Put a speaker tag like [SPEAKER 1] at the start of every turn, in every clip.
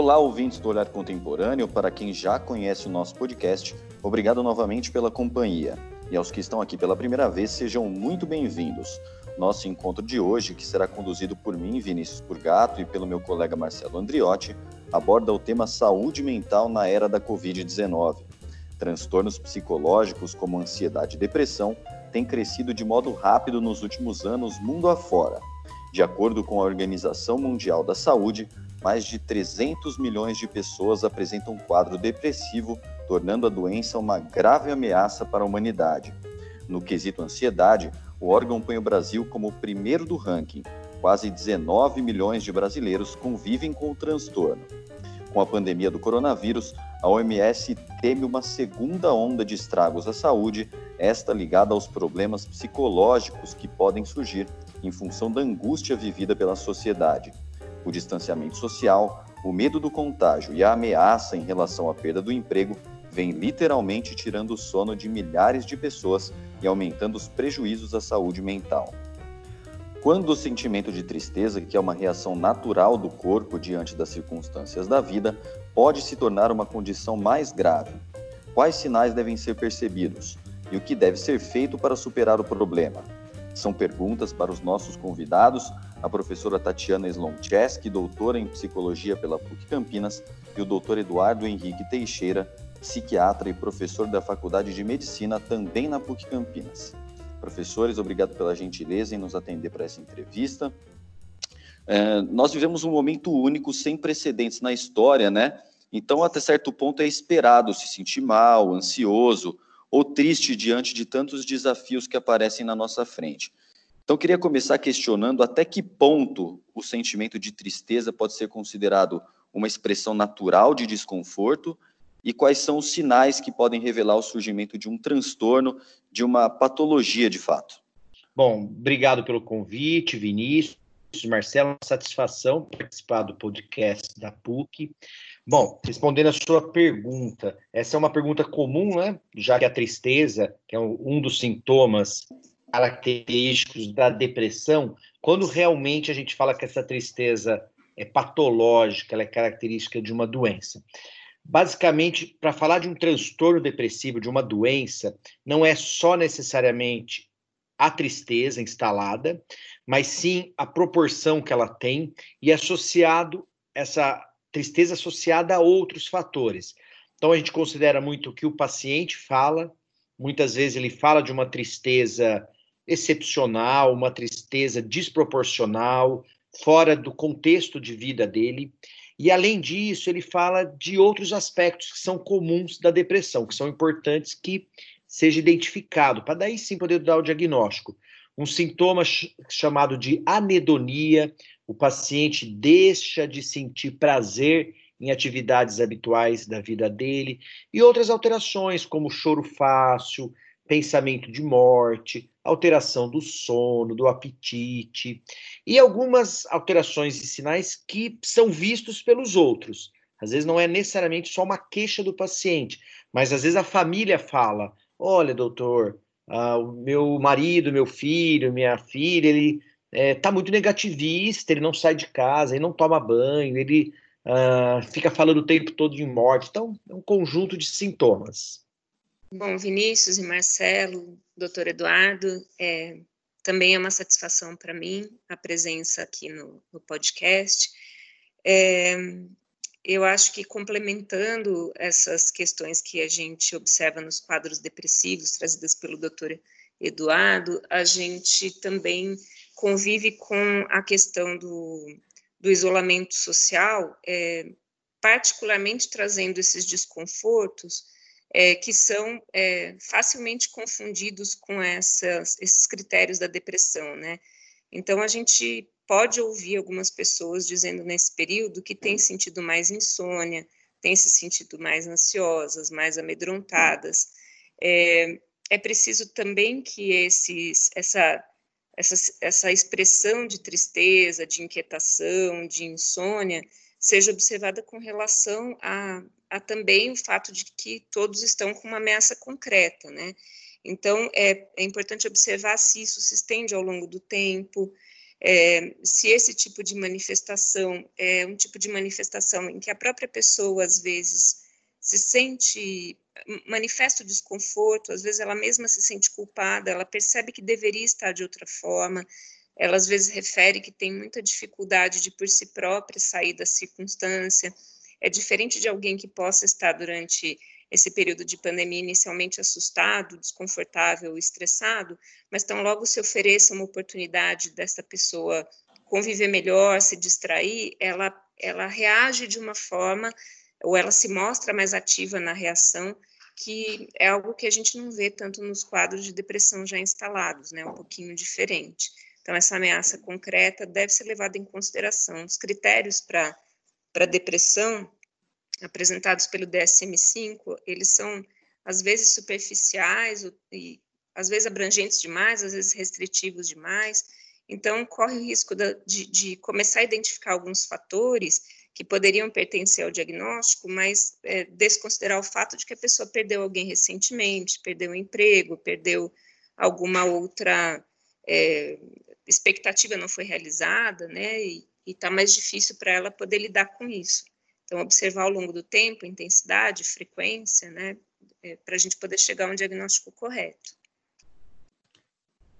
[SPEAKER 1] Olá, ouvintes do Olhar Contemporâneo. Para quem já conhece o nosso podcast, obrigado novamente pela companhia. E aos que estão aqui pela primeira vez, sejam muito bem-vindos. Nosso encontro de hoje, que será conduzido por mim, Vinícius Purgato, e pelo meu colega Marcelo Andriotti, aborda o tema saúde mental na era da Covid-19. Transtornos psicológicos como ansiedade e depressão têm crescido de modo rápido nos últimos anos mundo afora. De acordo com a Organização Mundial da Saúde, mais de 300 milhões de pessoas apresentam um quadro depressivo, tornando a doença uma grave ameaça para a humanidade. No quesito ansiedade, o órgão põe o Brasil como o primeiro do ranking. Quase 19 milhões de brasileiros convivem com o transtorno. Com a pandemia do coronavírus, a OMS teme uma segunda onda de estragos à saúde, esta ligada aos problemas psicológicos que podem surgir em função da angústia vivida pela sociedade. O distanciamento social, o medo do contágio e a ameaça em relação à perda do emprego vem literalmente tirando o sono de milhares de pessoas e aumentando os prejuízos à saúde mental. Quando o sentimento de tristeza, que é uma reação natural do corpo diante das circunstâncias da vida, pode se tornar uma condição mais grave? Quais sinais devem ser percebidos? E o que deve ser feito para superar o problema? São perguntas para os nossos convidados, a professora Tatiana Sloncheski, doutora em psicologia pela PUC Campinas, e o doutor Eduardo Henrique Teixeira, psiquiatra e professor da Faculdade de Medicina, também na PUC Campinas. Professores, obrigado pela gentileza em nos atender para essa entrevista. É, nós vivemos um momento único, sem precedentes na história, né? Então, até certo ponto, é esperado se sentir mal, ansioso ou triste diante de tantos desafios que aparecem na nossa frente. Então, queria começar questionando até que ponto o sentimento de tristeza pode ser considerado uma expressão natural de desconforto e quais são os sinais que podem revelar o surgimento de um transtorno, de uma patologia de fato.
[SPEAKER 2] Bom, obrigado pelo convite, Vinícius, Marcelo, satisfação participar do podcast da PUC. Bom, respondendo a sua pergunta, essa é uma pergunta comum, né? Já que a tristeza, que é um dos sintomas característicos da depressão, quando realmente a gente fala que essa tristeza é patológica, ela é característica de uma doença. Basicamente, para falar de um transtorno depressivo, de uma doença, não é só necessariamente a tristeza instalada, mas sim a proporção que ela tem e associado essa tristeza associada a outros fatores. Então a gente considera muito que o paciente fala, muitas vezes ele fala de uma tristeza excepcional, uma tristeza desproporcional, fora do contexto de vida dele. E, além disso, ele fala de outros aspectos que são comuns da depressão, que são importantes que seja identificado, para daí sim poder dar o diagnóstico. Um sintoma ch chamado de anedonia, o paciente deixa de sentir prazer em atividades habituais da vida dele, e outras alterações, como choro fácil, pensamento de morte, alteração do sono, do apetite e algumas alterações e sinais que são vistos pelos outros. Às vezes não é necessariamente só uma queixa do paciente, mas às vezes a família fala: olha, doutor, uh, o meu marido, meu filho, minha filha, ele é, muito negativista, ele não sai de casa, ele não toma banho, ele uh, fica falando o tempo todo de morte. Então, é um conjunto de sintomas.
[SPEAKER 3] Bom, Vinícius e Marcelo, doutor Eduardo, é, também é uma satisfação para mim a presença aqui no, no podcast. É, eu acho que complementando essas questões que a gente observa nos quadros depressivos trazidas pelo doutor Eduardo, a gente também convive com a questão do, do isolamento social, é, particularmente trazendo esses desconfortos é, que são é, facilmente confundidos com essas, esses critérios da depressão, né? Então, a gente pode ouvir algumas pessoas dizendo nesse período que tem sentido mais insônia, tem se sentido mais ansiosas, mais amedrontadas. É, é preciso também que esses, essa, essa, essa expressão de tristeza, de inquietação, de insônia, seja observada com relação a, a também o fato de que todos estão com uma ameaça concreta, né? Então, é, é importante observar se isso se estende ao longo do tempo, é, se esse tipo de manifestação é um tipo de manifestação em que a própria pessoa, às vezes, se sente, manifesta o desconforto, às vezes ela mesma se sente culpada, ela percebe que deveria estar de outra forma, ela às vezes refere que tem muita dificuldade de por si própria sair da circunstância, é diferente de alguém que possa estar durante esse período de pandemia inicialmente assustado, desconfortável, estressado, mas tão logo se ofereça uma oportunidade dessa pessoa conviver melhor, se distrair, ela, ela reage de uma forma, ou ela se mostra mais ativa na reação, que é algo que a gente não vê tanto nos quadros de depressão já instalados, né, um pouquinho diferente. Então, essa ameaça concreta deve ser levada em consideração. Os critérios para depressão apresentados pelo DSM-5, eles são às vezes superficiais e às vezes abrangentes demais, às vezes restritivos demais. Então, corre o risco de, de começar a identificar alguns fatores que poderiam pertencer ao diagnóstico, mas é, desconsiderar o fato de que a pessoa perdeu alguém recentemente, perdeu o um emprego, perdeu alguma outra é, expectativa não foi realizada, né? E está mais difícil para ela poder lidar com isso. Então, observar ao longo do tempo, intensidade, frequência, né, é, para a gente poder chegar a um diagnóstico correto.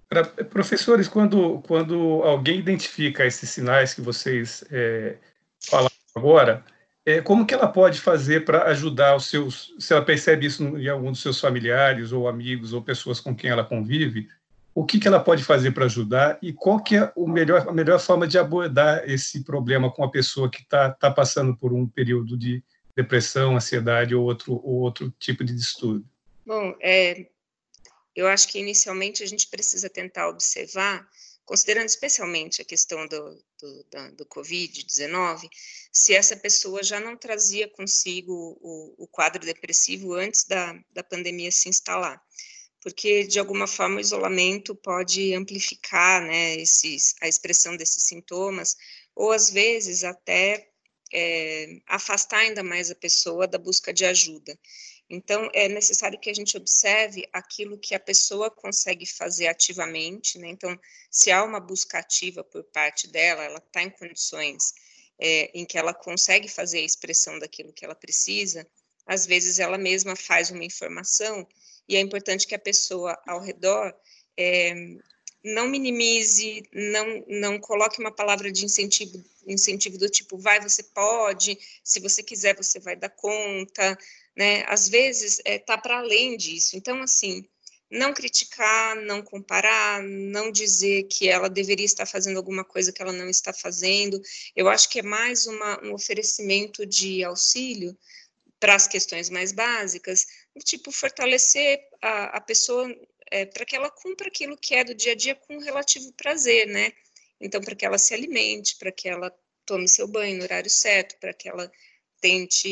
[SPEAKER 4] Pra, professores, quando, quando alguém identifica esses sinais que vocês é, falaram agora, é, como que ela pode fazer para ajudar os seus, se ela percebe isso em algum dos seus familiares ou amigos ou pessoas com quem ela convive, o que, que ela pode fazer para ajudar e qual que é o melhor, a melhor forma de abordar esse problema com a pessoa que está tá passando por um período de depressão, ansiedade ou outro, ou outro tipo de distúrbio?
[SPEAKER 3] Bom, é, eu acho que inicialmente a gente precisa tentar observar, considerando especialmente a questão do, do, do Covid-19, se essa pessoa já não trazia consigo o, o quadro depressivo antes da, da pandemia se instalar porque de alguma forma o isolamento pode amplificar né, esses, a expressão desses sintomas, ou às vezes até é, afastar ainda mais a pessoa da busca de ajuda. Então, é necessário que a gente observe aquilo que a pessoa consegue fazer ativamente, né? Então, se há uma busca ativa por parte dela, ela está em condições é, em que ela consegue fazer a expressão daquilo que ela precisa, às vezes ela mesma faz uma informação e é importante que a pessoa ao redor é, não minimize, não, não coloque uma palavra de incentivo, incentivo do tipo, vai, você pode, se você quiser, você vai dar conta, né? Às vezes é, tá para além disso. Então, assim, não criticar, não comparar, não dizer que ela deveria estar fazendo alguma coisa que ela não está fazendo. Eu acho que é mais uma, um oferecimento de auxílio para as questões mais básicas, tipo, fortalecer a, a pessoa é, para que ela cumpra aquilo que é do dia a dia com relativo prazer, né? Então, para que ela se alimente, para que ela tome seu banho no horário certo, para que ela tente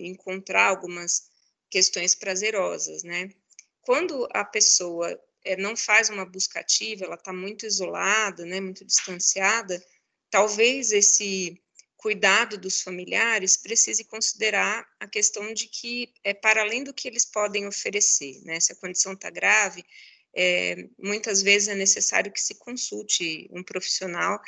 [SPEAKER 3] encontrar algumas questões prazerosas, né? Quando a pessoa é, não faz uma busca ativa, ela está muito isolada, né, muito distanciada, talvez esse cuidado dos familiares precise considerar a questão de que é para além do que eles podem oferecer, né? Se a condição está grave, é, muitas vezes é necessário que se consulte um profissional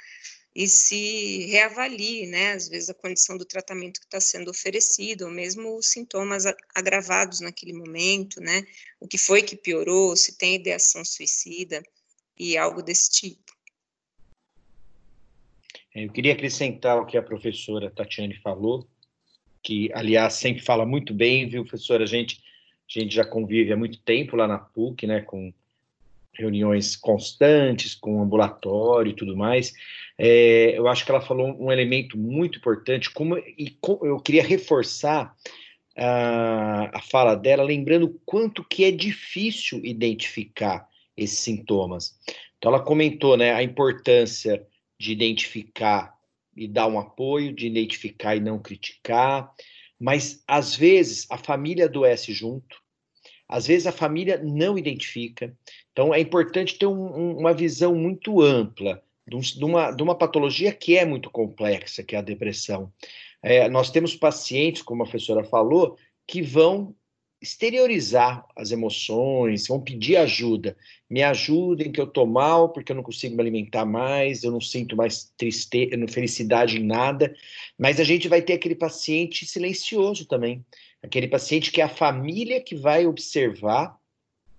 [SPEAKER 3] e se reavalie, né? Às vezes a condição do tratamento que está sendo oferecido, ou mesmo os sintomas agravados naquele momento, né? O que foi que piorou, se tem ideação suicida e algo desse tipo.
[SPEAKER 2] Eu queria acrescentar o que a professora Tatiane falou, que, aliás, sempre fala muito bem, viu, professora? A gente, a gente já convive há muito tempo lá na PUC, né, com reuniões constantes, com ambulatório e tudo mais. É, eu acho que ela falou um elemento muito importante, como, e eu queria reforçar a, a fala dela, lembrando quanto que é difícil identificar esses sintomas. Então, ela comentou né, a importância de identificar e dar um apoio, de identificar e não criticar, mas às vezes a família adoece junto, às vezes a família não identifica. Então é importante ter um, um, uma visão muito ampla de, de, uma, de, uma, patologia que é muito complexa, que é a depressão. É, nós temos pacientes, como a professora falou, que vão exteriorizar as emoções, vão pedir ajuda. Me ajudem que eu tô mal porque eu não consigo me alimentar mais, eu não sinto mais tristeza, felicidade em nada. Mas a gente vai ter aquele paciente silencioso também, aquele paciente que é a família que vai observar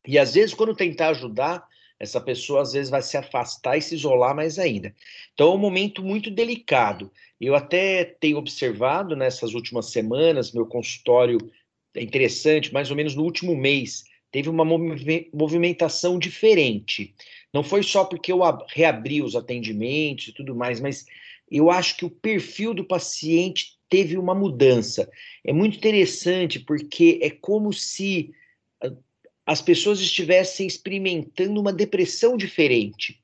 [SPEAKER 2] e às vezes quando tentar ajudar, essa pessoa às vezes vai se afastar e se isolar mais ainda. Então é um momento muito delicado. Eu até tenho observado nessas últimas semanas, meu consultório interessante, mais ou menos no último mês, teve uma movimentação diferente. Não foi só porque eu reabri os atendimentos e tudo mais, mas eu acho que o perfil do paciente teve uma mudança. É muito interessante porque é como se ah, as pessoas estivessem experimentando uma depressão diferente.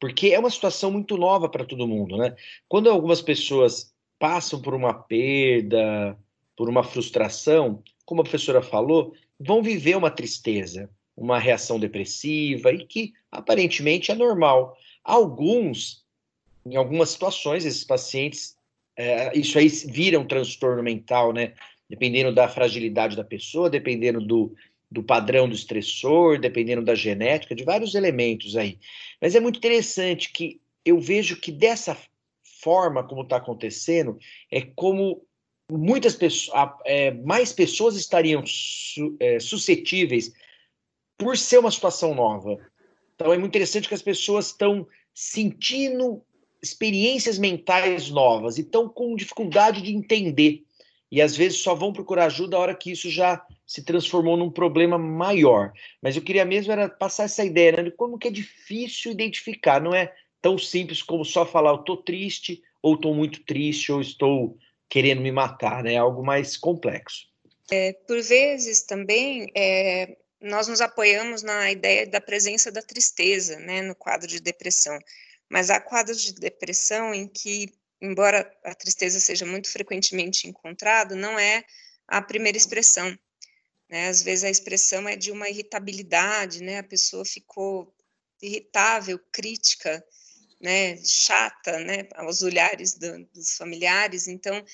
[SPEAKER 2] Porque é uma situação muito nova para todo mundo, né? Quando algumas pessoas passam por uma perda, por uma frustração, como a professora falou, vão viver uma tristeza, uma reação depressiva e que aparentemente é normal. Alguns, em algumas situações, esses pacientes, é, isso aí vira um transtorno mental, né? Dependendo da fragilidade da pessoa, dependendo do, do padrão do estressor, dependendo da genética, de vários elementos aí. Mas é muito interessante que eu vejo que dessa forma como está acontecendo, é como muitas pessoas, é, mais pessoas estariam su, é, suscetíveis por ser uma situação nova. Então é muito interessante que as pessoas estão sentindo experiências mentais novas e estão com dificuldade de entender. E às vezes só vão procurar ajuda a hora que isso já se transformou num problema maior. Mas eu queria mesmo era passar essa ideia né, de como que é difícil identificar. Não é tão simples como só falar eu estou triste, ou estou muito triste, ou estou querendo me matar, né? É algo mais complexo.
[SPEAKER 3] É, por vezes também é, nós nos apoiamos na ideia da presença da tristeza, né, no quadro de depressão. Mas há quadros de depressão em que, embora a tristeza seja muito frequentemente encontrada, não é a primeira expressão. Né? Às vezes a expressão é de uma irritabilidade, né? A pessoa ficou irritável, crítica, né, chata, né, aos olhares do, dos familiares. Então,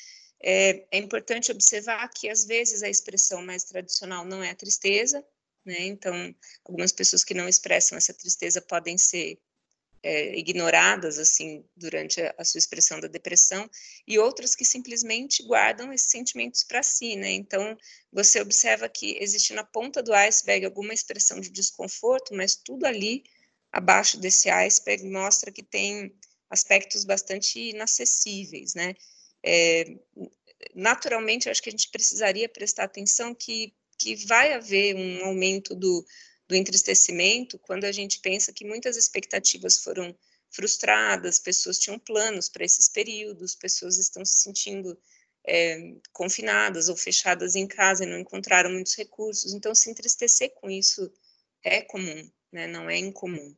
[SPEAKER 3] é, é, importante observar que às vezes a expressão mais tradicional não é a tristeza, né? Então, algumas pessoas que não expressam essa tristeza podem ser é, ignoradas assim durante a, a, sua expressão da depressão e outras que simplesmente guardam esses sentimentos para si, né? Então, você observa que existe na ponta do iceberg alguma expressão de desconforto, mas tudo ali abaixo desse iceberg mostra que tem aspectos bastante inacessíveis, né? É, naturalmente, eu acho que a gente precisaria prestar atenção que, que vai haver um aumento do, do entristecimento quando a gente pensa que muitas expectativas foram frustradas, pessoas tinham planos para esses períodos, pessoas estão se sentindo é, confinadas ou fechadas em casa e não encontraram muitos recursos. Então, se entristecer com isso é comum, né? não é incomum.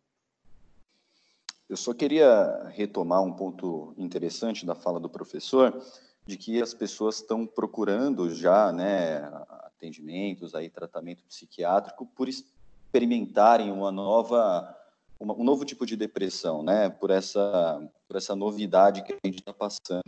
[SPEAKER 1] Eu só queria retomar um ponto interessante da fala do professor, de que as pessoas estão procurando já, né, atendimentos, aí tratamento psiquiátrico por experimentarem uma nova, uma, um novo tipo de depressão, né, por essa, por essa novidade que a gente está passando.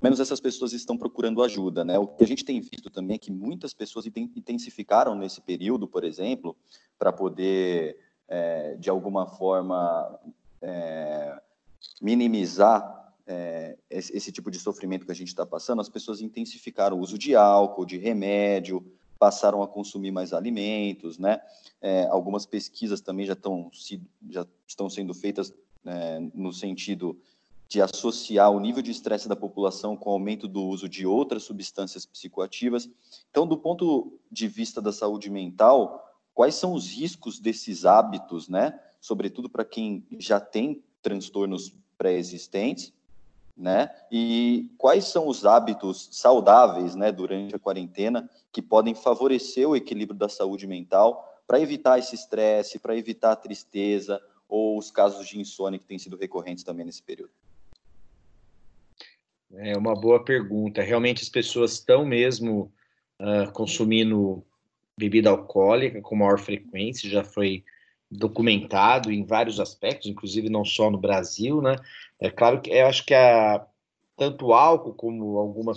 [SPEAKER 1] Menos essas pessoas estão procurando ajuda, né? O que a gente tem visto também é que muitas pessoas intensificaram nesse período, por exemplo, para poder é, de alguma forma, é, minimizar é, esse, esse, tipo de sofrimento que a gente está passando, as pessoas intensificaram o uso de álcool, de remédio, passaram a consumir mais alimentos, né? É, algumas pesquisas também já estão, já estão sendo feitas é, no sentido de associar o nível de estresse da população com o aumento do uso de outras substâncias psicoativas. Então, do ponto de vista da saúde mental, quais são os riscos desses hábitos, né? Sobretudo para quem já tem transtornos pré-existentes, né? E quais são os hábitos saudáveis, né, durante a quarentena que podem favorecer o equilíbrio da saúde mental para evitar esse estresse, para evitar a tristeza ou os casos de insônia que têm sido recorrentes também nesse período?
[SPEAKER 2] É uma boa pergunta. Realmente as pessoas estão mesmo uh, consumindo bebida alcoólica com maior frequência, já foi documentado em vários aspectos, inclusive não só no Brasil, né? É claro que eu acho que a, tanto álcool como alguma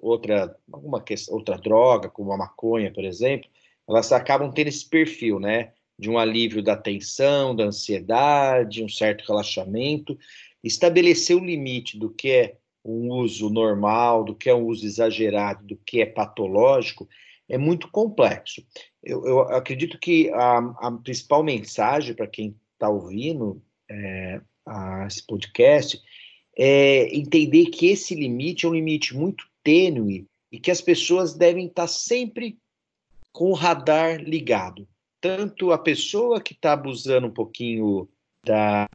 [SPEAKER 2] outra, alguma outra droga, como a maconha, por exemplo, elas acabam tendo esse perfil, né? De um alívio da tensão, da ansiedade, um certo relaxamento. Estabelecer o limite do que é um uso normal, do que é um uso exagerado, do que é patológico, é muito complexo. Eu, eu acredito que a, a principal mensagem para quem está ouvindo é, a, esse podcast é entender que esse limite é um limite muito tênue e que as pessoas devem estar tá sempre com o radar ligado. Tanto a pessoa que está abusando um pouquinho da,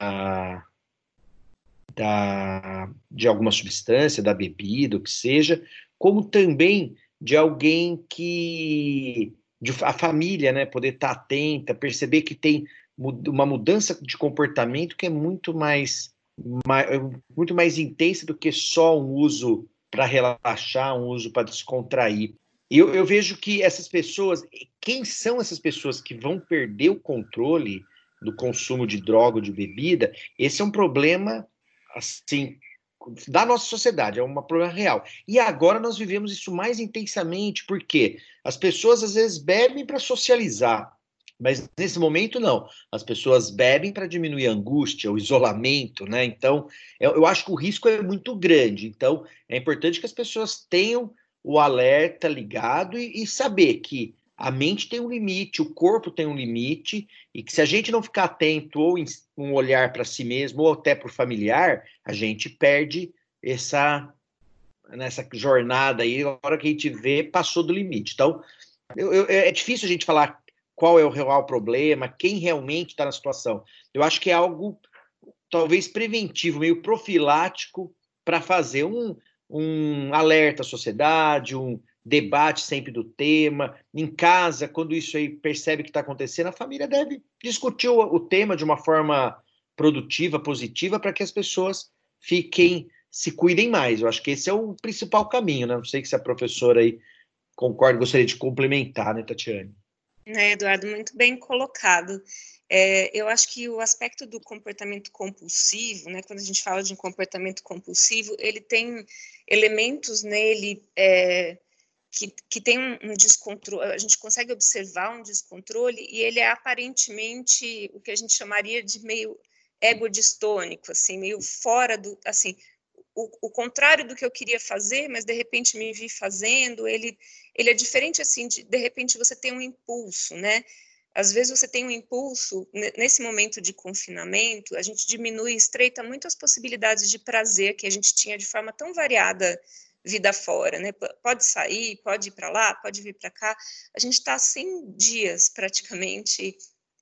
[SPEAKER 2] da, de alguma substância, da bebida, o que seja, como também de alguém que de, a família, né, poder estar tá atenta, perceber que tem uma mudança de comportamento que é muito mais, mais muito mais intensa do que só um uso para relaxar, um uso para descontrair. Eu, eu vejo que essas pessoas, quem são essas pessoas que vão perder o controle do consumo de droga ou de bebida? Esse é um problema assim da nossa sociedade, é um problema real. E agora nós vivemos isso mais intensamente, porque as pessoas às vezes bebem para socializar, mas nesse momento não. As pessoas bebem para diminuir a angústia, o isolamento, né? Então, eu, eu, acho que o risco é muito grande. Então, é importante que as pessoas tenham o alerta ligado e, e saber que a mente tem um limite, o corpo tem um limite, e que se a gente não ficar atento ou em um olhar para si mesmo ou até para o familiar, a gente perde essa nessa jornada aí, a hora que a gente vê, passou do limite. Então, eu, eu, é difícil a gente falar qual é o real problema, quem realmente está na situação. Eu acho que é algo talvez preventivo, meio profilático, para fazer um, um alerta à sociedade, um, debate sempre do tema. Em casa, quando isso aí percebe que está acontecendo, a família deve discutir o, o tema de uma forma produtiva, positiva, para que as pessoas fiquem, se cuidem mais. Eu acho que esse é o principal caminho, né? Não sei se a professora aí concorda, gostaria de complementar, né, Tatiane?
[SPEAKER 3] É, Eduardo, muito bem colocado. É, eu acho que o aspecto do comportamento compulsivo, né, quando a gente fala de um comportamento compulsivo, ele tem elementos nele é, que, que tem um, um descontrole, a gente consegue observar um descontrole e ele é aparentemente o que a gente chamaria de meio egodistônico, assim, meio fora do, assim, o, o, contrário do que eu queria fazer, mas de repente me vi fazendo, ele, ele é diferente, assim, de, de repente você tem um impulso, né, às vezes você tem um impulso, nesse momento de confinamento, a gente diminui, estreita muito as possibilidades de prazer que a gente tinha de forma tão variada vida fora, né? Pode sair, pode ir para lá, pode vir para cá. A gente está 100 dias praticamente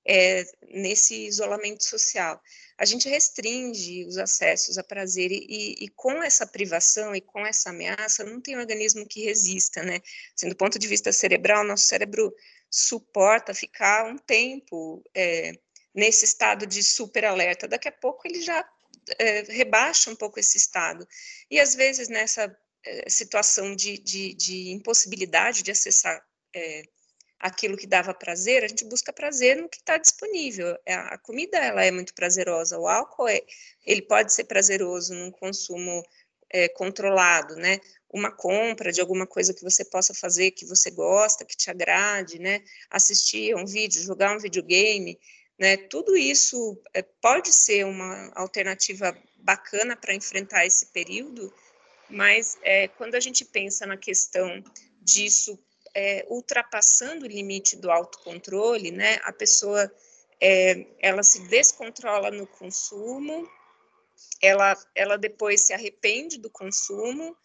[SPEAKER 3] é, nesse isolamento social. A gente restringe os acessos a prazer e, e, com essa privação e com essa ameaça, não tem organismo que resista, né? Assim, do ponto de vista cerebral, nosso cérebro suporta ficar um tempo é, nesse estado de super alerta. Daqui a pouco ele já é, rebaixa um pouco esse estado. E às vezes nessa situação de, de, de, impossibilidade de acessar é, aquilo que dava prazer, a gente busca prazer no que está disponível. É, a comida ela é muito prazerosa, o álcool é, ele pode ser prazeroso num consumo é, controlado, né? Uma compra de alguma coisa que você possa fazer que você gosta, que te agrade, né? Assistir um vídeo, jogar um videogame, né? Tudo isso é, pode ser uma alternativa bacana para enfrentar esse período mas é, quando a gente pensa na questão disso é, ultrapassando o limite do autocontrole, né, a pessoa é, ela se descontrola no consumo, ela, ela depois se arrepende do consumo,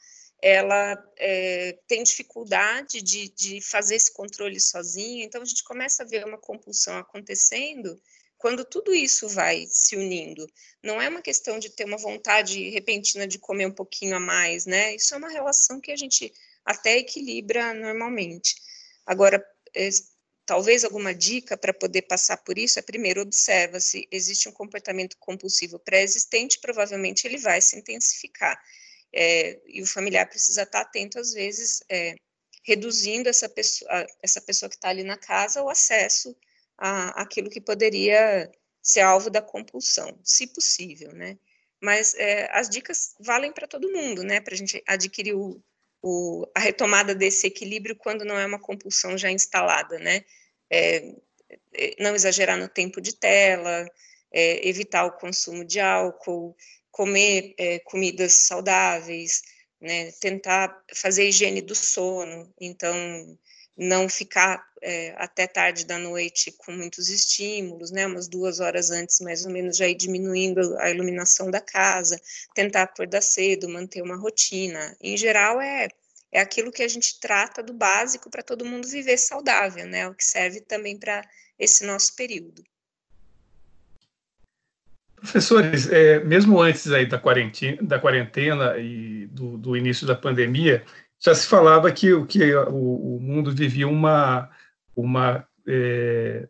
[SPEAKER 3] ela é, tem dificuldade de, de fazer esse controle sozinha, então a gente começa a ver uma compulsão acontecendo quando tudo isso vai se unindo, não é uma questão de ter uma vontade repentina de comer um pouquinho a mais, né? Isso é uma relação que a gente até equilibra normalmente. Agora, é, talvez alguma dica para poder passar por isso é primeiro observa se existe um comportamento compulsivo pré-existente, provavelmente ele vai se intensificar. É, e o familiar precisa estar atento às vezes, é, reduzindo essa pessoa, essa pessoa que está ali na casa o acesso a, aquilo que poderia ser alvo da compulsão, se possível, né? mas é, as dicas valem para todo mundo, né? Para a gente adquirir o, o, a retomada desse equilíbrio quando não é uma compulsão já instalada, né? É, é não exagerar no tempo de tela, é, evitar o consumo de álcool, comer é, comidas saudáveis, né? Tentar fazer higiene do sono, então não ficar é, até tarde da noite com muitos estímulos, né, umas duas horas antes, mais ou menos, já ir diminuindo a iluminação da casa, tentar acordar cedo, manter uma rotina. Em geral, é, é aquilo que a gente trata do básico para todo mundo viver saudável, né, o que serve também para esse nosso período.
[SPEAKER 4] Professores, é, mesmo antes aí da quarentena, da quarentena e do, do início da pandemia, já se falava que, que o, o mundo vivia uma, uma é,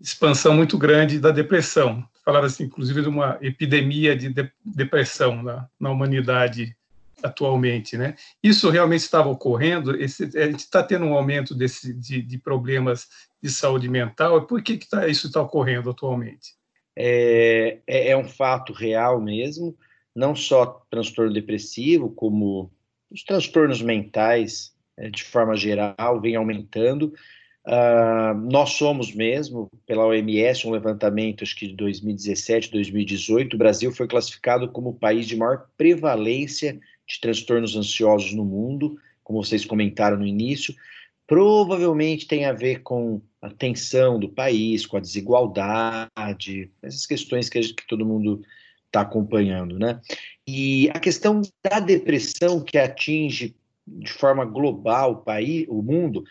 [SPEAKER 4] expansão muito grande da depressão. Falava-se, inclusive, de uma epidemia de, de depressão na, na humanidade atualmente, né? Isso realmente estava ocorrendo? Esse, a gente está tendo um aumento desse, de, de, problemas de saúde mental. Por que, que tá, isso está ocorrendo atualmente?
[SPEAKER 2] É, é, é, um fato real mesmo, não só transtorno depressivo, como os transtornos mentais, eh, de forma geral, vem aumentando. Uh, nós somos mesmo, pela OMS, um levantamento acho que de 2017, 2018, o Brasil foi classificado como o país de maior prevalência de transtornos ansiosos no mundo, como vocês comentaram no início. Provavelmente tem a ver com a tensão do país, com a desigualdade, essas questões que, que todo mundo está acompanhando, né? E a questão da depressão que atinge de forma global o país, o mundo,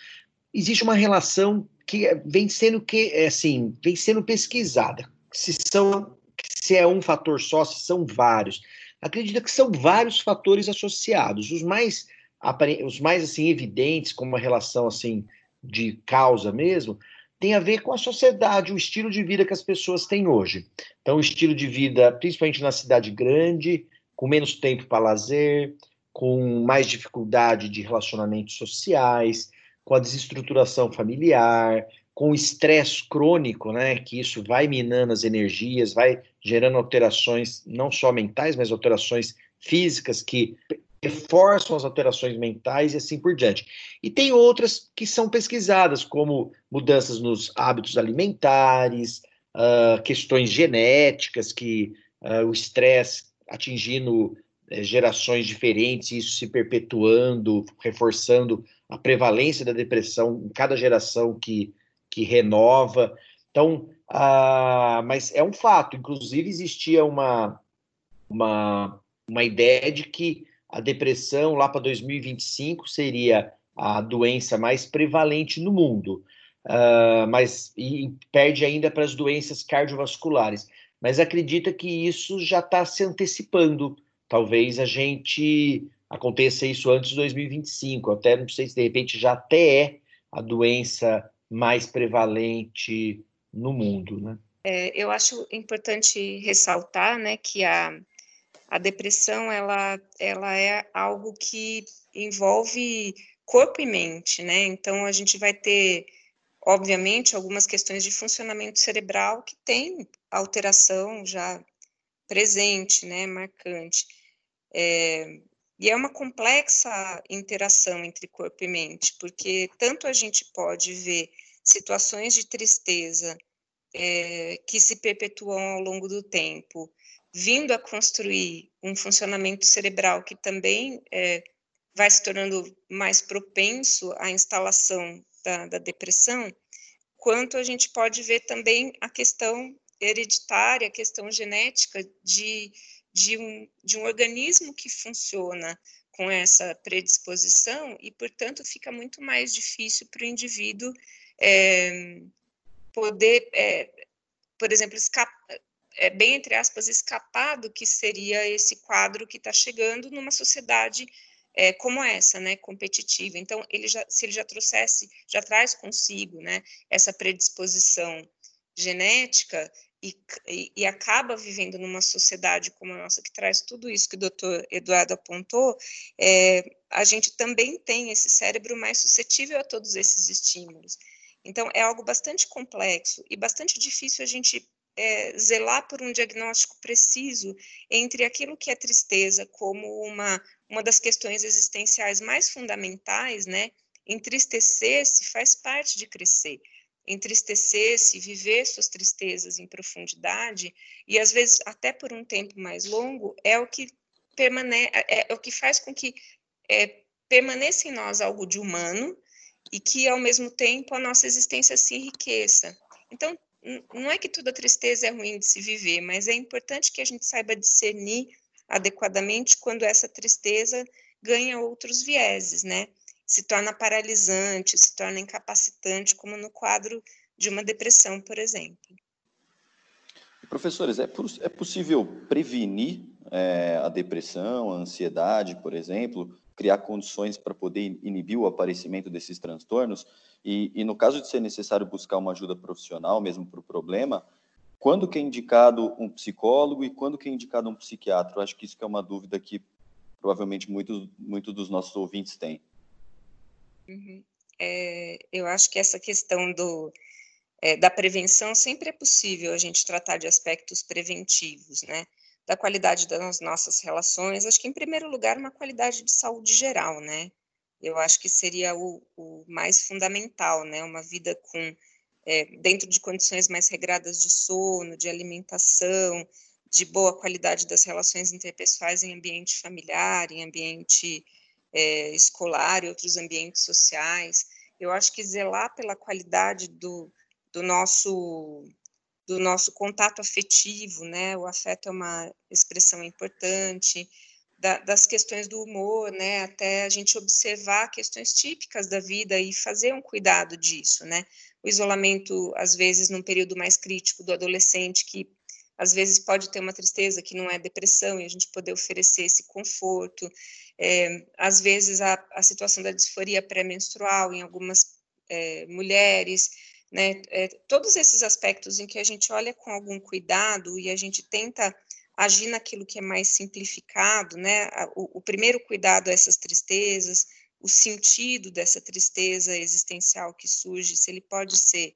[SPEAKER 2] existe uma relação que vem sendo que é assim, vem sendo pesquisada. Se são se é um fator só, se são vários. Acredita que são vários fatores associados. Os mais os mais assim evidentes, como uma relação assim de causa mesmo, tem a ver com a sociedade, o estilo de vida que as pessoas têm hoje. Então, o estilo de vida, principalmente na cidade grande, com menos tempo para lazer, com mais dificuldade de relacionamentos sociais, com a desestruturação familiar, com o estresse crônico, né, que isso vai minando as energias, vai gerando alterações não só mentais, mas alterações físicas que reforçam as alterações mentais e assim por diante. E tem outras que são pesquisadas, como mudanças nos hábitos alimentares, uh, questões genéticas, que uh, o estresse atingindo uh, gerações diferentes, isso se perpetuando, reforçando a prevalência da depressão em cada geração que, que renova. Então, mas é um fato, inclusive existia uma, uma, uma ideia de que a depressão lá para 2025 seria a doença mais prevalente no mundo, uh, mas e perde ainda para as doenças cardiovasculares. Mas acredita que isso já está se antecipando. Talvez a gente aconteça isso antes de 2025. Até não sei se de repente já até é a doença mais prevalente no mundo, né?
[SPEAKER 3] É, eu acho importante ressaltar, né, que a a depressão ela, ela é algo que envolve corpo e mente, né? Então a gente vai ter, obviamente, algumas questões de funcionamento cerebral que tem alteração já presente, né? Marcante. É, e é uma complexa interação entre corpo e mente, porque tanto a gente pode ver situações de tristeza é, que se perpetuam ao longo do tempo, vindo a construir um funcionamento cerebral que também é, vai se tornando mais propenso à instalação da, da depressão, quanto a gente pode ver também a questão hereditária, questão genética de, de, um, de um organismo que funciona com essa predisposição e, portanto, fica muito mais difícil para o indivíduo é, poder, é, por exemplo, escapar é, bem entre aspas, escapar do que seria esse quadro que está chegando numa sociedade é, como essa, né, competitiva. Então, ele já, se ele já trouxesse, já traz consigo, né, essa predisposição genética e, e, acaba vivendo numa sociedade como a nossa, que traz tudo isso que o doutor Eduardo apontou, é, a gente também tem esse cérebro mais suscetível a todos esses estímulos. Então, é algo bastante complexo e bastante difícil a gente é, zelar por um diagnóstico preciso entre aquilo que é tristeza como uma, uma das questões existenciais mais fundamentais, né? Entristecer-se faz parte de crescer. Entristecer-se, viver suas tristezas em profundidade, e às vezes até por um tempo mais longo, é o que permanece, é, é o que faz com que é, permaneça em nós algo de humano e que, ao mesmo tempo, a nossa existência se enriqueça. Então, não é que toda tristeza é ruim de se viver, mas é importante que a gente saiba discernir adequadamente quando essa tristeza ganha outros vieses, né? Se torna paralisante, se torna incapacitante, como no quadro de uma depressão, por exemplo.
[SPEAKER 1] Professores, é, é possível prevenir é, a depressão, a ansiedade, por exemplo, criar condições para poder inibir o aparecimento desses transtornos? E, e, no caso de ser necessário buscar uma ajuda profissional mesmo para o problema, quando que é indicado um psicólogo e quando que é indicado um psiquiatra? Eu acho que isso que é uma dúvida que provavelmente muitos muito dos nossos ouvintes têm.
[SPEAKER 3] Uhum. É, eu acho que essa questão do, é, da prevenção sempre é possível a gente tratar de aspectos preventivos, né? Da qualidade das nossas relações, acho que em primeiro lugar uma qualidade de saúde geral, né? eu acho que seria o, o mais fundamental, né? Uma vida com é, dentro de condições mais regradas de sono, de alimentação, de boa qualidade das relações interpessoais em ambiente familiar, em ambiente é, escolar e outros ambientes sociais. Eu acho que zelar pela qualidade do, do nosso do nosso contato afetivo, né? O afeto é uma expressão importante da, das questões do humor, né, até a gente observar questões típicas da vida e fazer um cuidado disso, né? O isolamento, às vezes, num período mais crítico do adolescente, que às vezes pode ter uma tristeza que não é depressão e a gente poder oferecer esse conforto. É, às vezes, a, a situação da disforia pré-menstrual em algumas é, mulheres, né? É, todos esses aspectos em que a gente olha com algum cuidado e a gente tenta agir naquilo que é mais simplificado, né? O, o, primeiro cuidado a essas tristezas, o sentido dessa tristeza existencial que surge, se ele pode ser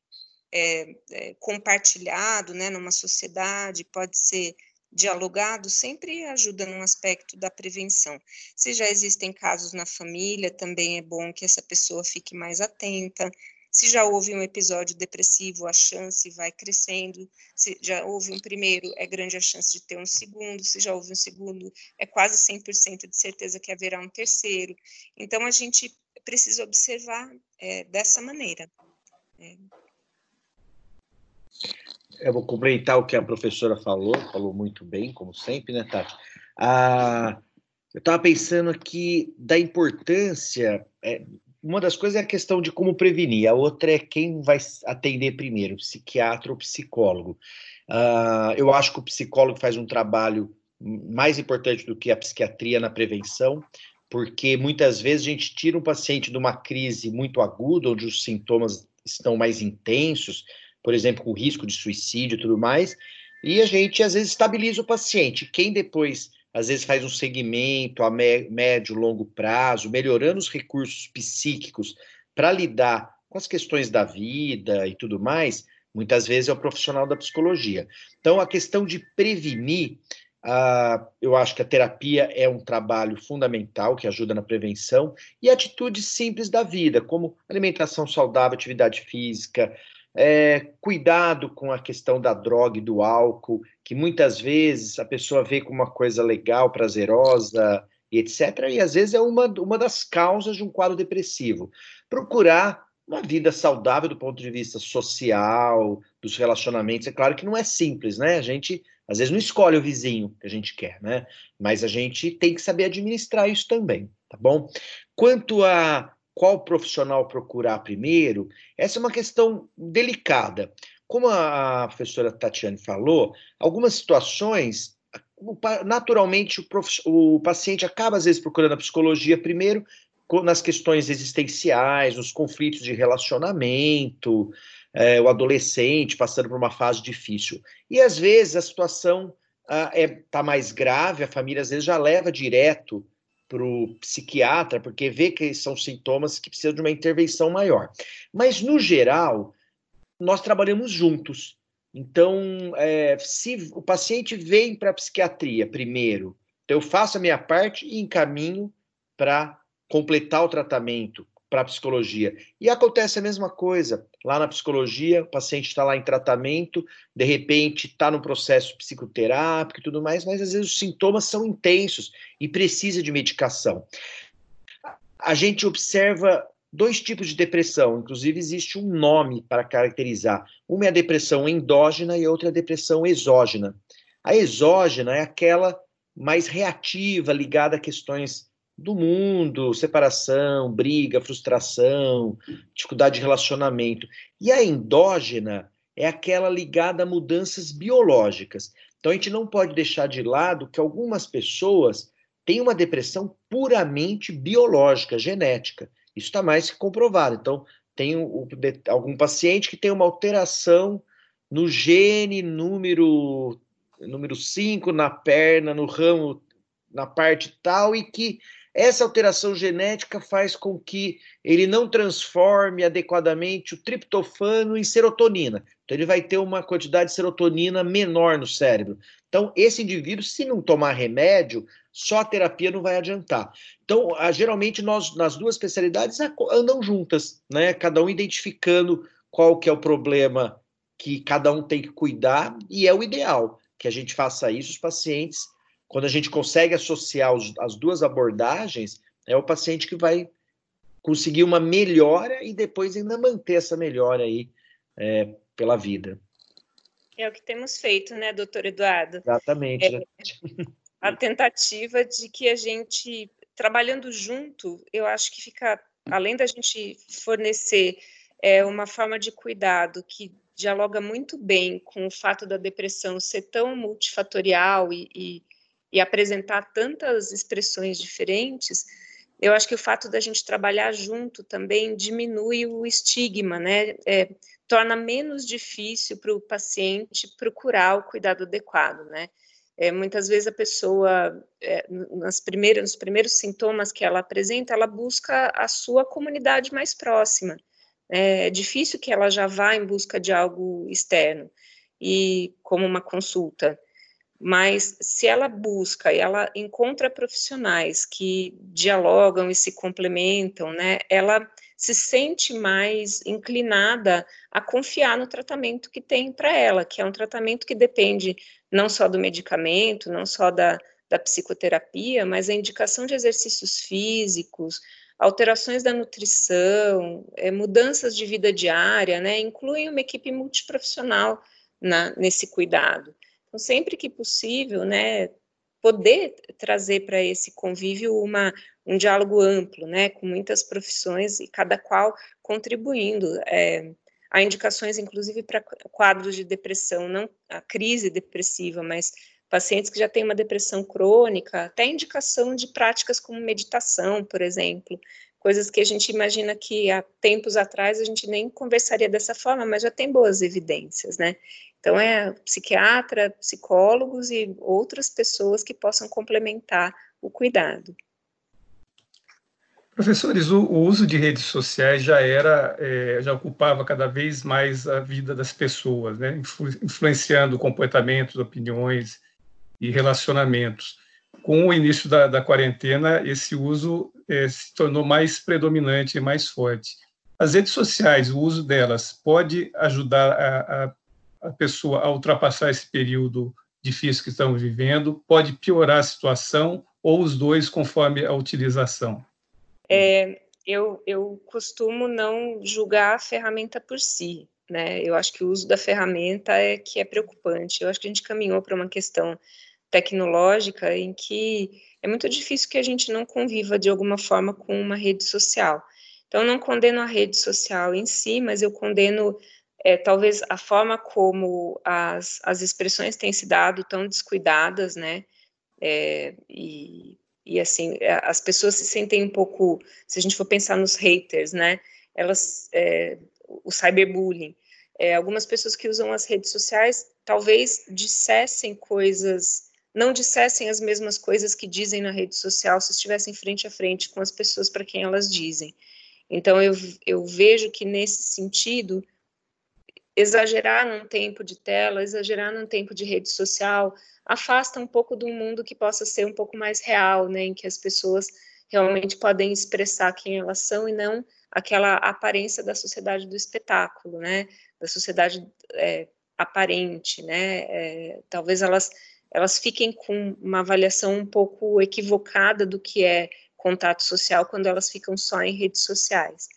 [SPEAKER 3] é, é, compartilhado, né, numa sociedade, pode ser dialogado, sempre ajuda num aspecto da prevenção. Se já existem casos na família, também é bom que essa pessoa fique mais atenta, se já houve um episódio depressivo, a chance vai crescendo. Se já houve um primeiro, é grande a chance de ter um segundo. Se já houve um segundo, é quase 100% de certeza que haverá um terceiro. Então, a gente precisa observar é, dessa maneira. É.
[SPEAKER 2] Eu vou complementar o que a professora falou, falou muito bem, como sempre, né, Tati? Ah, eu estava pensando aqui da importância, é, uma das coisas é a questão de como prevenir, a outra é quem vai atender primeiro, psiquiatra ou psicólogo. Uh, eu acho que o psicólogo faz um trabalho mais importante do que a psiquiatria na prevenção, porque muitas vezes a gente tira um paciente de uma crise muito aguda, onde os sintomas estão mais intensos, por exemplo, com risco de suicídio e tudo mais, e a gente às vezes estabiliza o paciente. Quem depois às vezes faz um segmento a médio, longo prazo, melhorando os recursos psíquicos para lidar com as questões da vida e tudo mais, muitas vezes é o profissional da psicologia. Então, a questão de prevenir, uh, eu acho que a terapia é um trabalho fundamental que ajuda na prevenção e atitudes simples da vida, como alimentação saudável, atividade física, é, cuidado com a questão da droga e do álcool, que muitas vezes a pessoa vê como uma coisa legal, prazerosa e etc. E às vezes é uma, uma das causas de um quadro depressivo. Procurar uma vida saudável do ponto de vista social, dos relacionamentos. É claro que não é simples, né? A gente às vezes não escolhe o vizinho que a gente quer, né? Mas a gente tem que saber administrar isso também, tá bom? Quanto a qual profissional procurar primeiro, essa é uma questão delicada. Como a professora Tatiane falou, algumas situações, naturalmente, o, o paciente acaba, às vezes, procurando a psicologia primeiro nas questões existenciais, nos conflitos de relacionamento, é, o adolescente passando por uma fase difícil. E, às vezes, a situação está ah, é, tá mais grave, a família, às vezes, já leva direto para o psiquiatra, porque vê que são sintomas que precisam de uma intervenção maior. Mas, no geral, nós trabalhamos juntos. Então, é, se o paciente vem para a psiquiatria primeiro, então eu faço a minha parte e encaminho para completar o tratamento para a psicologia. E acontece a mesma coisa. Lá na psicologia, o paciente está lá em tratamento, de repente está no processo psicoterápico e tudo mais, mas às vezes os sintomas são intensos e precisa de medicação. A gente observa dois tipos de depressão, inclusive existe um nome para caracterizar. Uma é a depressão endógena e outra é a depressão exógena. A exógena é aquela mais reativa, ligada a questões do mundo, separação, briga, frustração, dificuldade de relacionamento. E a endógena é aquela ligada a mudanças biológicas. Então a gente não pode deixar de lado que algumas pessoas têm uma depressão puramente biológica, genética. Isso está mais que comprovado. Então, tem um, algum paciente que tem uma alteração no gene número número 5 na perna, no ramo, na parte tal, e que essa alteração genética faz com que ele não transforme adequadamente o triptofano em serotonina. Então, ele vai ter uma quantidade de serotonina menor no cérebro. Então, esse indivíduo, se não tomar remédio, só a terapia não vai adiantar. Então, geralmente, nós, nas duas especialidades, andam juntas, né? Cada um identificando qual que é o problema que cada um tem que cuidar, e é o ideal que a gente faça isso, os pacientes quando a gente consegue associar os, as duas abordagens, é o paciente que vai conseguir uma melhora e depois ainda manter essa melhora aí é, pela vida.
[SPEAKER 3] É o que temos feito, né, doutor Eduardo?
[SPEAKER 2] Exatamente. É,
[SPEAKER 3] a tentativa de que a gente, trabalhando junto, eu acho que fica, além da gente fornecer é, uma forma de cuidado que dialoga muito bem com o fato da depressão ser tão multifatorial e, e e apresentar tantas expressões diferentes, eu acho que o fato da gente trabalhar junto também diminui o estigma, né? É, torna menos difícil para o paciente procurar o cuidado adequado, né? É, muitas vezes a pessoa, é, nas primeiras, nos primeiros sintomas que ela apresenta, ela busca a sua comunidade mais próxima. É, é difícil que ela já vá em busca de algo externo, e como uma consulta mas se ela busca e ela encontra profissionais que dialogam e se complementam, né, ela se sente mais inclinada a confiar no tratamento que tem para ela, que é um tratamento que depende não só do medicamento, não só da, da psicoterapia, mas a indicação de exercícios físicos, alterações da nutrição, é, mudanças de vida diária, né, incluem uma equipe multiprofissional na, nesse cuidado. Então, sempre que possível, né, poder trazer para esse convívio uma, um diálogo amplo, né, com muitas profissões e cada qual contribuindo. É, há indicações, inclusive, para quadros de depressão, não a crise depressiva, mas pacientes que já têm uma depressão crônica, até indicação de práticas como meditação, por exemplo, coisas que a gente imagina que há tempos atrás a gente nem conversaria dessa forma, mas já tem boas evidências, né? Então, é psiquiatra, psicólogos e outras pessoas que possam complementar o cuidado.
[SPEAKER 4] Professores, o, o uso de redes sociais já era, é, já ocupava cada vez mais a vida das pessoas, né? Influ, influenciando comportamentos, opiniões e relacionamentos. Com o início da, da quarentena, esse uso é, se tornou mais predominante e mais forte. As redes sociais, o uso delas pode ajudar a, a a pessoa a ultrapassar esse período difícil que estamos vivendo, pode piorar a situação ou os dois conforme a utilização?
[SPEAKER 3] É, eu, eu costumo não julgar a ferramenta por si, né? Eu acho que o uso da ferramenta é que é preocupante. Eu acho que a gente caminhou para uma questão tecnológica em que é muito difícil que a gente não conviva de alguma forma com uma rede social. Então, não condeno a rede social em si, mas eu condeno é, talvez a forma como as, as expressões têm se dado tão descuidadas, né, é, e, e assim, é, as pessoas se sentem um pouco, se a gente for pensar nos haters, né, elas, é, o cyberbullying, é, algumas pessoas que usam as redes sociais talvez dissessem coisas, não dissessem as mesmas coisas que dizem na rede social se estivessem frente a frente com as pessoas para quem elas dizem. Então, eu, eu vejo que nesse sentido, exagerar num tempo de tela, exagerar num tempo de rede social, afasta um pouco do mundo que possa ser um pouco mais real, né, em que as pessoas realmente podem expressar quem elas são e não aquela aparência da sociedade do espetáculo, né, da sociedade é, aparente, né, é, talvez elas elas fiquem com uma avaliação um pouco equivocada do que é contato social quando elas ficam só em redes sociais.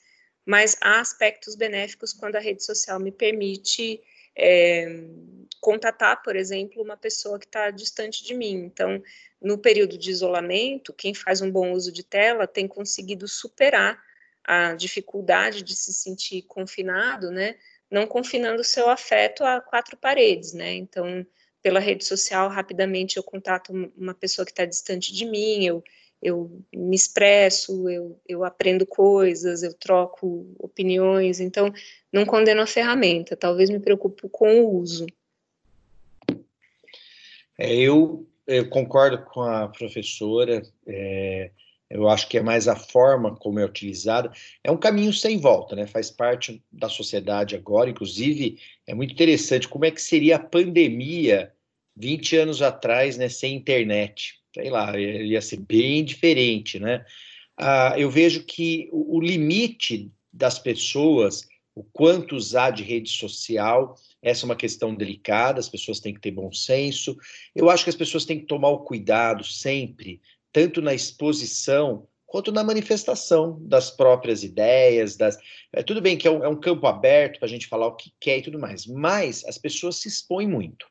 [SPEAKER 3] Mas há aspectos benéficos quando a rede social me permite é, contatar, por exemplo, uma pessoa que está distante de mim. Então, no período de isolamento, quem faz um bom uso de tela tem conseguido superar a dificuldade de se sentir confinado, né? Não confinando seu afeto a quatro paredes, né? Então, pela rede social, rapidamente eu contato uma pessoa que está distante de mim, eu, eu me expresso, eu, eu aprendo coisas, eu troco opiniões, então não condeno a ferramenta, talvez me preocupo com o uso.
[SPEAKER 2] É, eu, eu, concordo com a professora, é, eu acho que é mais a forma como é utilizada, é um caminho sem volta, né? Faz parte da sociedade agora, inclusive é muito interessante como é que seria a pandemia 20 anos atrás, né, sem internet. Sei lá, ia ser bem diferente, né? Ah, eu vejo que o limite das pessoas, o quanto usar de rede social, essa é uma questão delicada, as pessoas têm que ter bom senso. Eu acho que as pessoas têm que tomar o cuidado sempre tanto na exposição quanto na manifestação das próprias ideias, das... É, tudo bem que é um, é um campo aberto para a gente falar o que quer e tudo mais, mas as pessoas se expõem muito.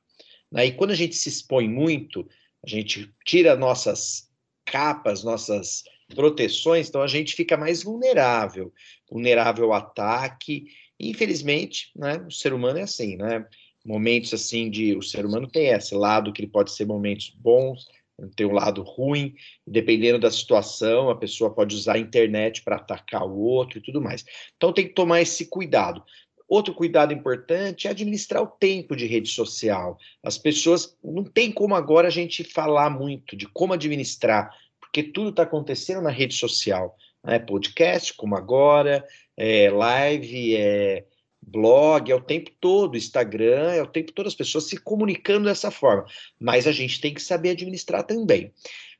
[SPEAKER 2] Né? E quando a gente se expõe muito, a gente tira nossas capas, nossas proteções, então a gente fica mais vulnerável, vulnerável ao ataque. E, infelizmente, né, o ser humano é assim, né? Momentos assim de o ser humano tem esse lado que ele pode ser momentos bons, tem um lado ruim, dependendo da situação, a pessoa pode usar a internet para atacar o outro e tudo mais. Então tem que tomar esse cuidado. Outro cuidado importante é administrar o tempo de rede social. As pessoas não tem como agora a gente falar muito de como administrar, porque tudo está acontecendo na rede social. Né? Podcast, como agora, é, live, é, blog, é o tempo todo, Instagram, é o tempo todo as pessoas se comunicando dessa forma. Mas a gente tem que saber administrar também.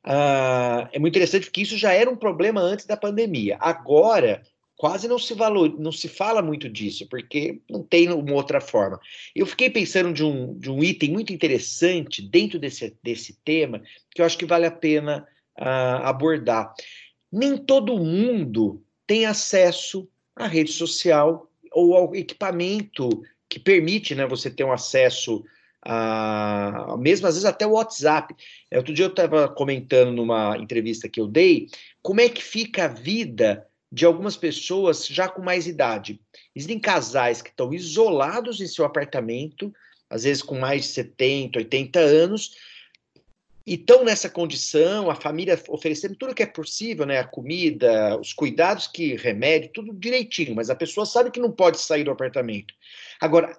[SPEAKER 2] Ah, é muito interessante porque isso já era um problema antes da pandemia. Agora, quase não se valor, não se fala muito disso, porque não tem uma outra forma. Eu fiquei pensando de um, de um item muito interessante dentro desse, desse tema, que eu acho que vale a pena uh, abordar. Nem todo mundo tem acesso à rede social ou ao equipamento que permite né, você ter um acesso a, mesmo às vezes até o WhatsApp. Outro dia eu estava comentando numa entrevista que eu dei como é que fica a vida de algumas pessoas já com mais idade. Existem casais que estão isolados em seu apartamento, às vezes com mais de 70, 80 anos, e estão nessa condição, a família oferecendo tudo que é possível, né? A comida, os cuidados que remédio, tudo direitinho, mas a pessoa sabe que não pode sair do apartamento. Agora,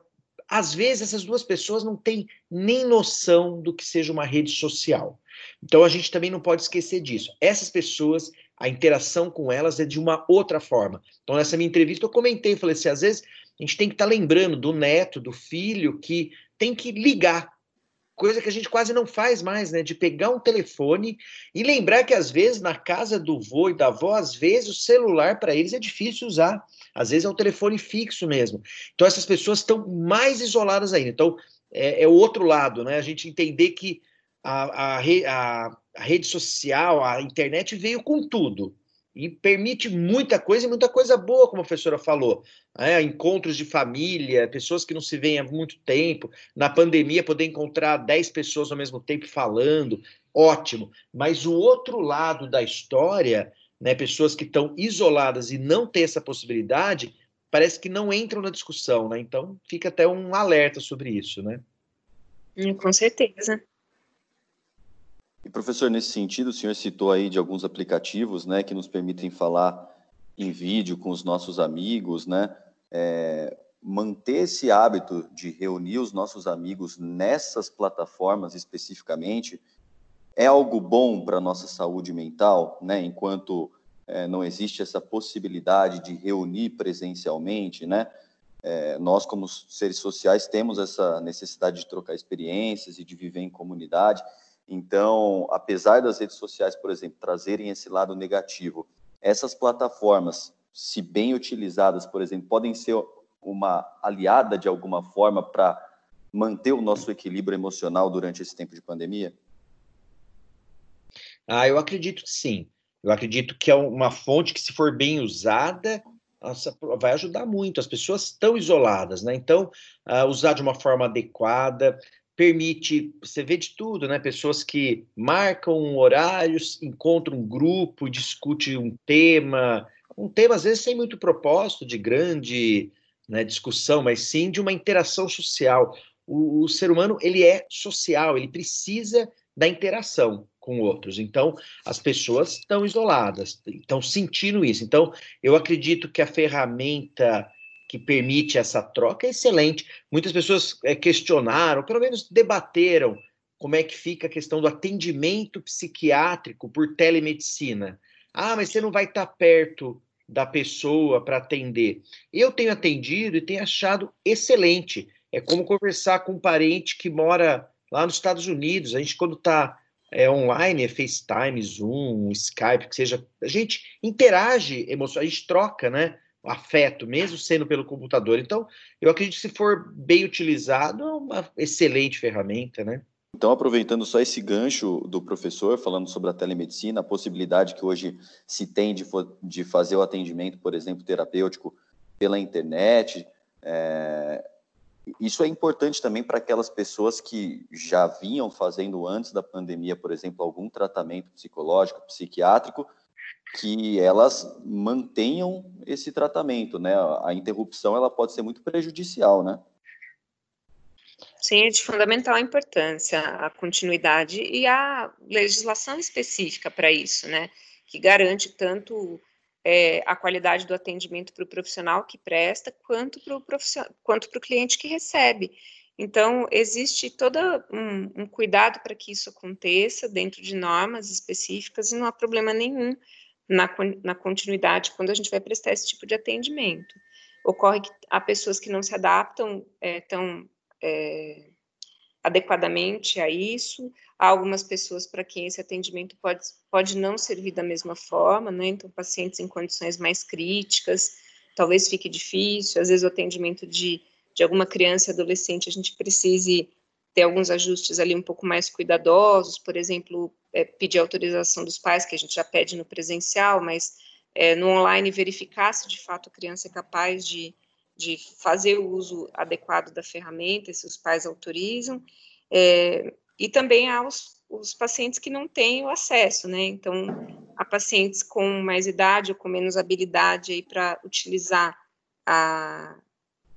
[SPEAKER 2] às vezes essas duas pessoas não têm nem noção do que seja uma rede social. Então a gente também não pode esquecer disso. Essas pessoas, a interação com elas é de uma outra forma. Então nessa minha entrevista eu comentei, falei assim, às vezes a gente tem que estar tá lembrando do neto, do filho que tem que ligar coisa que a gente quase não faz mais, né? De pegar um telefone e lembrar que às vezes na casa do vô e da avó, às vezes o celular para eles é difícil usar. Às vezes é um telefone fixo mesmo. Então essas pessoas estão mais isoladas ainda. Então é, é o outro lado, né? A gente entender que a, a, a, a rede social, a internet veio com tudo e permite muita coisa e muita coisa boa, como a professora falou. É, encontros de família, pessoas que não se veem há muito tempo. Na pandemia, poder encontrar 10 pessoas ao mesmo tempo falando, ótimo. Mas o outro lado da história, né, pessoas que estão isoladas e não têm essa possibilidade, parece que não entram na discussão, né? Então fica até um alerta sobre isso, né?
[SPEAKER 3] Hum, com certeza.
[SPEAKER 1] E professor, nesse sentido, o senhor citou aí de alguns aplicativos, né, que nos permitem falar em vídeo com os nossos amigos, né? É, manter esse hábito de reunir os nossos amigos nessas plataformas especificamente é algo bom para a nossa saúde mental, né? Enquanto é, não existe essa possibilidade de reunir presencialmente, né? é, nós, como seres sociais, temos essa necessidade de trocar experiências e de viver em comunidade. Então, apesar das redes sociais, por exemplo, trazerem esse lado negativo, essas plataformas, se bem utilizadas, por exemplo, podem ser uma aliada de alguma forma para manter o nosso equilíbrio emocional durante esse tempo de pandemia?
[SPEAKER 2] Ah, eu acredito que sim. Eu acredito que é uma fonte que, se for bem usada, vai ajudar muito. As pessoas estão isoladas, né? Então, uh, usar de uma forma adequada permite, você vê de tudo, né? Pessoas que marcam horários, encontram um grupo, discute um tema, um tema às vezes sem muito propósito de grande né, discussão, mas sim de uma interação social. O, o ser humano ele é social, ele precisa da interação com outros. Então, as pessoas estão isoladas, estão sentindo isso. Então, eu acredito que a ferramenta que permite essa troca é excelente. Muitas pessoas é, questionaram, pelo menos debateram, como é que fica a questão do atendimento psiquiátrico por telemedicina. Ah, mas você não vai estar perto da pessoa para atender. Eu tenho atendido e tenho achado excelente. É como conversar com um parente que mora lá nos Estados Unidos. A gente, quando está é, online, é FaceTime, Zoom, Skype, que seja, a gente interage emocionalmente, a gente troca, né? Afeto, mesmo sendo pelo computador. Então, eu acredito que se for bem utilizado, é uma excelente ferramenta, né?
[SPEAKER 1] Então, aproveitando só esse gancho do professor, falando sobre a telemedicina, a possibilidade que hoje se tem de, de fazer o atendimento, por exemplo, terapêutico pela internet, é, isso é importante também para aquelas pessoas que já vinham fazendo antes da pandemia, por exemplo, algum tratamento psicológico, psiquiátrico, que elas mantenham esse tratamento, né? A interrupção ela pode ser muito prejudicial, né?
[SPEAKER 3] Sim, é de fundamental importância a continuidade e a legislação específica para isso, né? Que garante tanto é, a qualidade do atendimento para o profissional que presta, quanto para o quanto para o cliente que recebe. Então, existe todo um, um cuidado para que isso aconteça dentro de normas específicas e não há problema nenhum na, na continuidade quando a gente vai prestar esse tipo de atendimento. Ocorre que há pessoas que não se adaptam é, tão é, adequadamente a isso. Há algumas pessoas para quem esse atendimento pode, pode não servir da mesma forma, né? Então, pacientes em condições mais críticas, talvez fique difícil. Às vezes, o atendimento de, de alguma criança e adolescente, a gente precise ter alguns ajustes ali um pouco mais cuidadosos, por exemplo, é, pedir autorização dos pais, que a gente já pede no presencial, mas é, no online verificar se de fato a criança é capaz de, de fazer o uso adequado da ferramenta, se os pais autorizam, é, e também há os, os, pacientes que não têm o acesso, né? Então, há pacientes com mais idade ou com menos habilidade para utilizar a,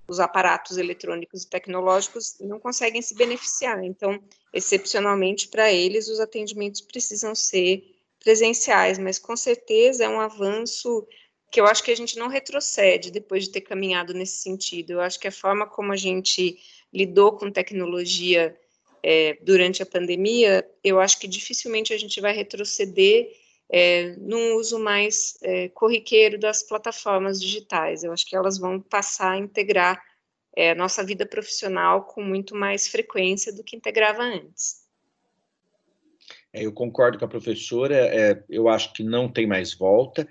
[SPEAKER 3] os aparatos eletrônicos e tecnológicos não conseguem se beneficiar. Então, excepcionalmente para eles, os atendimentos precisam ser presenciais, mas com certeza é um avanço que eu acho que a gente não retrocede depois de ter caminhado nesse sentido. Eu acho que a forma como a gente lidou com tecnologia é, durante a pandemia, eu acho que dificilmente a gente vai retroceder é, num uso mais é, corriqueiro das plataformas digitais. Eu acho que elas vão passar a integrar é, a nossa vida profissional com muito mais frequência do que integrava antes.
[SPEAKER 2] É, eu concordo com a professora, é, eu acho que não tem mais volta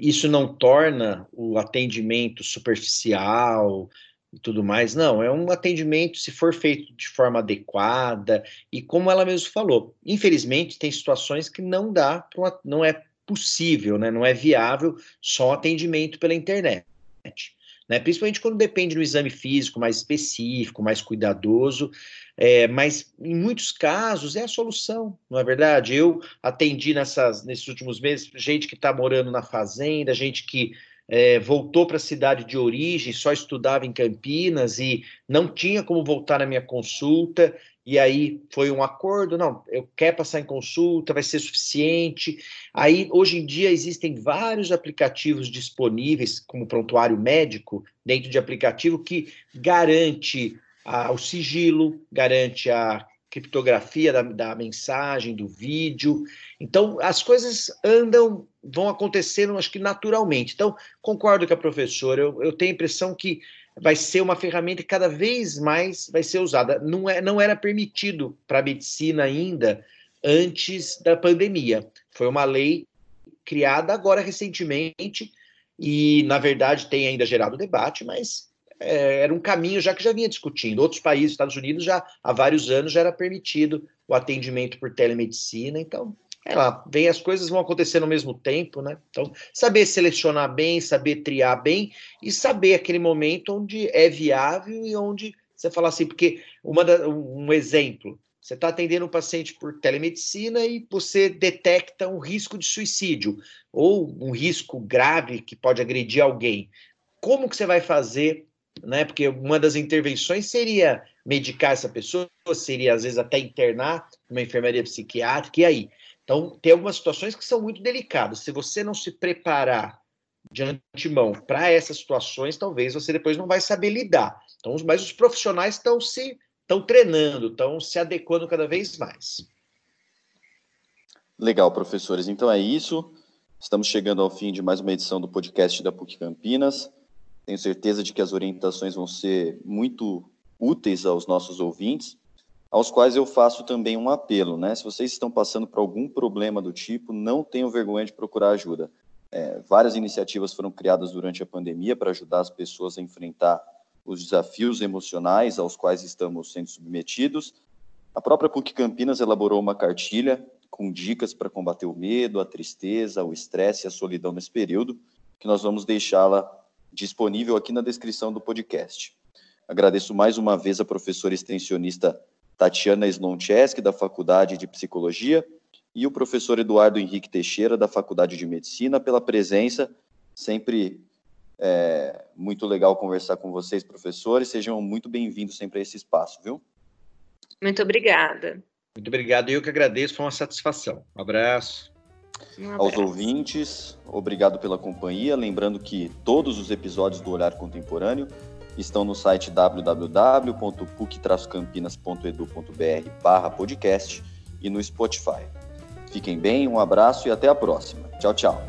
[SPEAKER 2] isso não torna o atendimento superficial e tudo mais, não, é um atendimento se for feito de forma adequada e como ela mesmo falou, infelizmente tem situações que não dá, não é possível, né, não é viável só atendimento pela internet. Né? Principalmente quando depende do exame físico mais específico, mais cuidadoso, é, mas em muitos casos é a solução, não é verdade? Eu atendi nessas, nesses últimos meses gente que está morando na fazenda, gente que é, voltou para a cidade de origem, só estudava em Campinas e não tinha como voltar na minha consulta, e aí foi um acordo, não, eu quero passar em consulta, vai ser suficiente. Aí, hoje em dia, existem vários aplicativos disponíveis, como prontuário médico, dentro de aplicativo, que garante a, o sigilo, garante a criptografia da, da, mensagem, do vídeo. Então, as coisas andam, vão acontecendo, acho que naturalmente. Então, concordo com a professora, eu, eu tenho a impressão que vai ser uma ferramenta que cada vez mais vai ser usada. Não, é, não era permitido para a medicina ainda antes da pandemia. Foi uma lei criada agora recentemente e, na verdade, tem ainda gerado debate, mas é, era um caminho já que já vinha discutindo. Outros países, Estados Unidos, já há vários anos já era permitido o atendimento por telemedicina, então é lá, vem as coisas vão acontecer no mesmo tempo, né? Então, saber selecionar bem, saber triar bem e saber aquele momento onde é viável e onde você fala assim, porque uma da, um exemplo, você está atendendo um paciente por telemedicina e você detecta um risco de suicídio ou um risco grave que pode agredir alguém. Como que você vai fazer né? Porque uma das intervenções seria medicar essa pessoa, seria às vezes até internar numa enfermaria psiquiátrica, e aí? Então, tem algumas situações que são muito delicadas. Se você não se preparar de antemão para essas situações, talvez você depois não vai saber lidar. Então, mas os profissionais estão se estão treinando, estão se adequando cada vez mais.
[SPEAKER 1] Legal, professores. Então é isso. Estamos chegando ao fim de mais uma edição do podcast da PUC Campinas. Tenho certeza de que as orientações vão ser muito úteis aos nossos ouvintes, aos quais eu faço também um apelo, né? Se vocês estão passando por algum problema do tipo, não tenham vergonha de procurar ajuda. É, várias iniciativas foram criadas durante a pandemia para ajudar as pessoas a enfrentar os desafios emocionais aos quais estamos sendo submetidos. A própria PUC Campinas elaborou uma cartilha com dicas para combater o medo, a tristeza, o estresse e a solidão nesse período, que nós vamos deixá-la disponível aqui na descrição do podcast. Agradeço mais uma vez a professora extensionista Tatiana Sloncheski, da Faculdade de Psicologia, e o professor Eduardo Henrique Teixeira, da Faculdade de Medicina, pela presença. Sempre é muito legal conversar com vocês, professores. Sejam muito bem-vindos sempre a esse espaço, viu?
[SPEAKER 3] Muito obrigada.
[SPEAKER 2] Muito obrigado. Eu que agradeço, foi uma satisfação. Um abraço.
[SPEAKER 1] Aos ouvintes, obrigado pela companhia. Lembrando que todos os episódios do Olhar Contemporâneo estão no site www.puc-campinas.edu.br barra podcast e no Spotify. Fiquem bem, um abraço e até a próxima. Tchau, tchau.